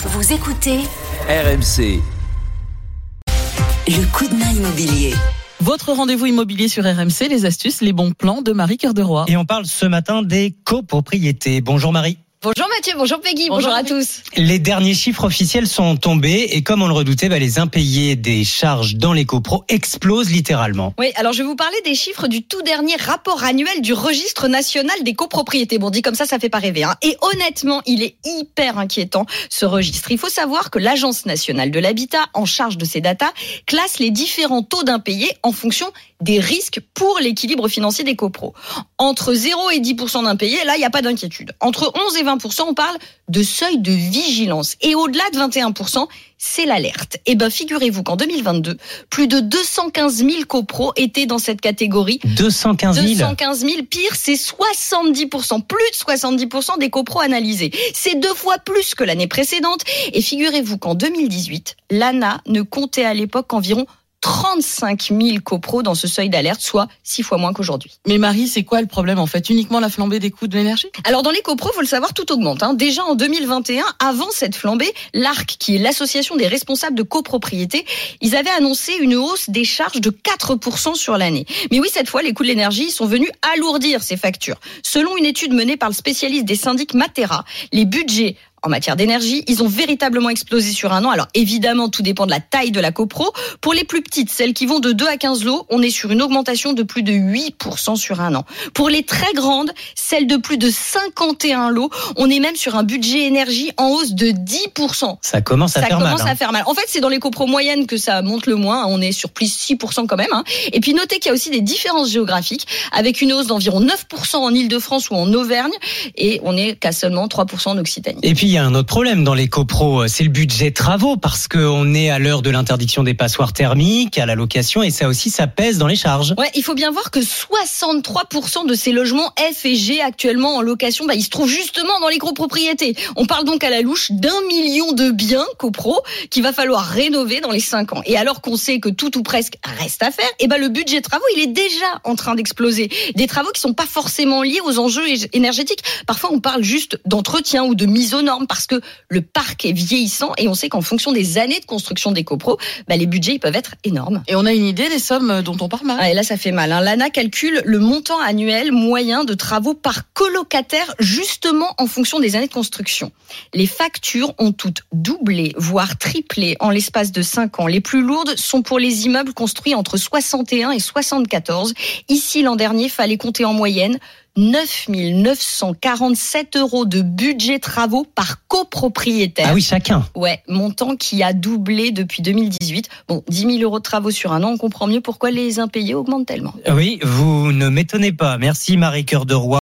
Vous écoutez RMC. le coup de main immobilier. Votre rendez-vous immobilier sur RMC, les astuces, les bons plans de Marie Cœur de Roi. Et on parle ce matin des copropriétés. Bonjour Marie. Bonjour Mathieu, bonjour Peggy, Bonjour bonjour, à tous. Les derniers chiffres officiels sont tombés et comme on le redoutait, bah, les impayés des charges dans les copros explosent littéralement. Oui, alors je vais vous parler des chiffres du tout dernier rapport annuel du registre national des copropriétés. Bon, dit comme ça, ça fait pas rêver. Hein. Et honnêtement, il est hyper inquiétant ce registre. Il faut savoir que l'Agence nationale de l'habitat, en charge de ces datas, classe les différents taux d'impayés en fonction des risques pour l'équilibre financier des copros. Entre 0 et 10 d'impayés, là, il n'y a pas d'inquiétude. Entre 11 et 20 on parle de seuil de vigilance. Et au-delà de 21% c'est l'alerte. Et ben, figurez-vous qu'en 2022, plus de 215 000 copros étaient dans cette catégorie. 215 000 215 000, pire, c'est 70%, plus de 70% des copros analysés. C'est deux fois plus que l'année précédente. Et figurez-vous qu'en 2018, l'ANA ne comptait à l'époque qu'environ 35 000 copros dans ce seuil d'alerte, soit six fois moins qu'aujourd'hui. Mais Marie, c'est quoi le problème en fait? Uniquement la flambée des coûts de l'énergie? Alors dans les copros, faut le savoir, tout augmente. Hein. Déjà en 2021, avant cette flambée, l'ARC, qui est l'association des responsables de copropriété, ils avaient annoncé une hausse des charges de 4% sur l'année. Mais oui, cette fois, les coûts de l'énergie sont venus alourdir ces factures. Selon une étude menée par le spécialiste des syndics Matera, les budgets en matière d'énergie, ils ont véritablement explosé sur un an. Alors évidemment, tout dépend de la taille de la copro. Pour les plus petites, celles qui vont de 2 à 15 lots, on est sur une augmentation de plus de 8% sur un an. Pour les très grandes, celles de plus de 51 lots, on est même sur un budget énergie en hausse de 10%. Ça commence à Ça faire commence mal. hein. à faire mal. En fait, c'est dans les copros moyennes que ça monte le moins. On est sur plus 6% quand même. hein. Et puis notez qu'il y a aussi des différences géographiques avec une hausse d'environ 9% en Ile-de-France ou en Auvergne et on est qu'à seulement 3% en Occitanie. Et puis un autre problème dans les copros, c'est le budget travaux parce qu'on est à l'heure de l'interdiction des passoires thermiques, à la location et ça aussi ça pèse dans les charges. Ouais, il faut bien voir que 63% de ces logements F et G actuellement en location, bah, ils se trouvent justement dans les copropriétés. On parle donc à la louche d'un million de biens copro qu'il va falloir rénover dans les 5 ans. Et alors qu'on sait que tout ou presque reste à faire, et ben le budget travaux, il est déjà en train d'exploser. Des travaux qui sont pas forcément liés aux enjeux énergétiques. Parfois, on parle juste d'entretien ou de mise aux normes parce que le parc est vieillissant et on sait qu'en fonction des années de construction des copros, bah, les budgets ils peuvent être énormes. Et on a une idée des sommes dont on parle, Marie? Ah, et là, ça fait mal. Hein. L'ANA calcule le montant annuel moyen de travaux par colocataire, justement en fonction des années de construction. Les factures ont toutes doublé, voire triplé en l'espace de 5 ans. Les plus lourdes sont pour les immeubles construits entre 61 et 74. Ici, l'an dernier, fallait compter en moyenne 9 947 euros de budget travaux par copropriétaire. Ah oui, chacun. Ouais, montant qui a doublé depuis 2018. Bon, 10 000 euros de travaux sur un an, on comprend mieux pourquoi les impayés augmentent tellement. Oui, vous ne m'étonnez pas. Merci Marie Cœur de Roi.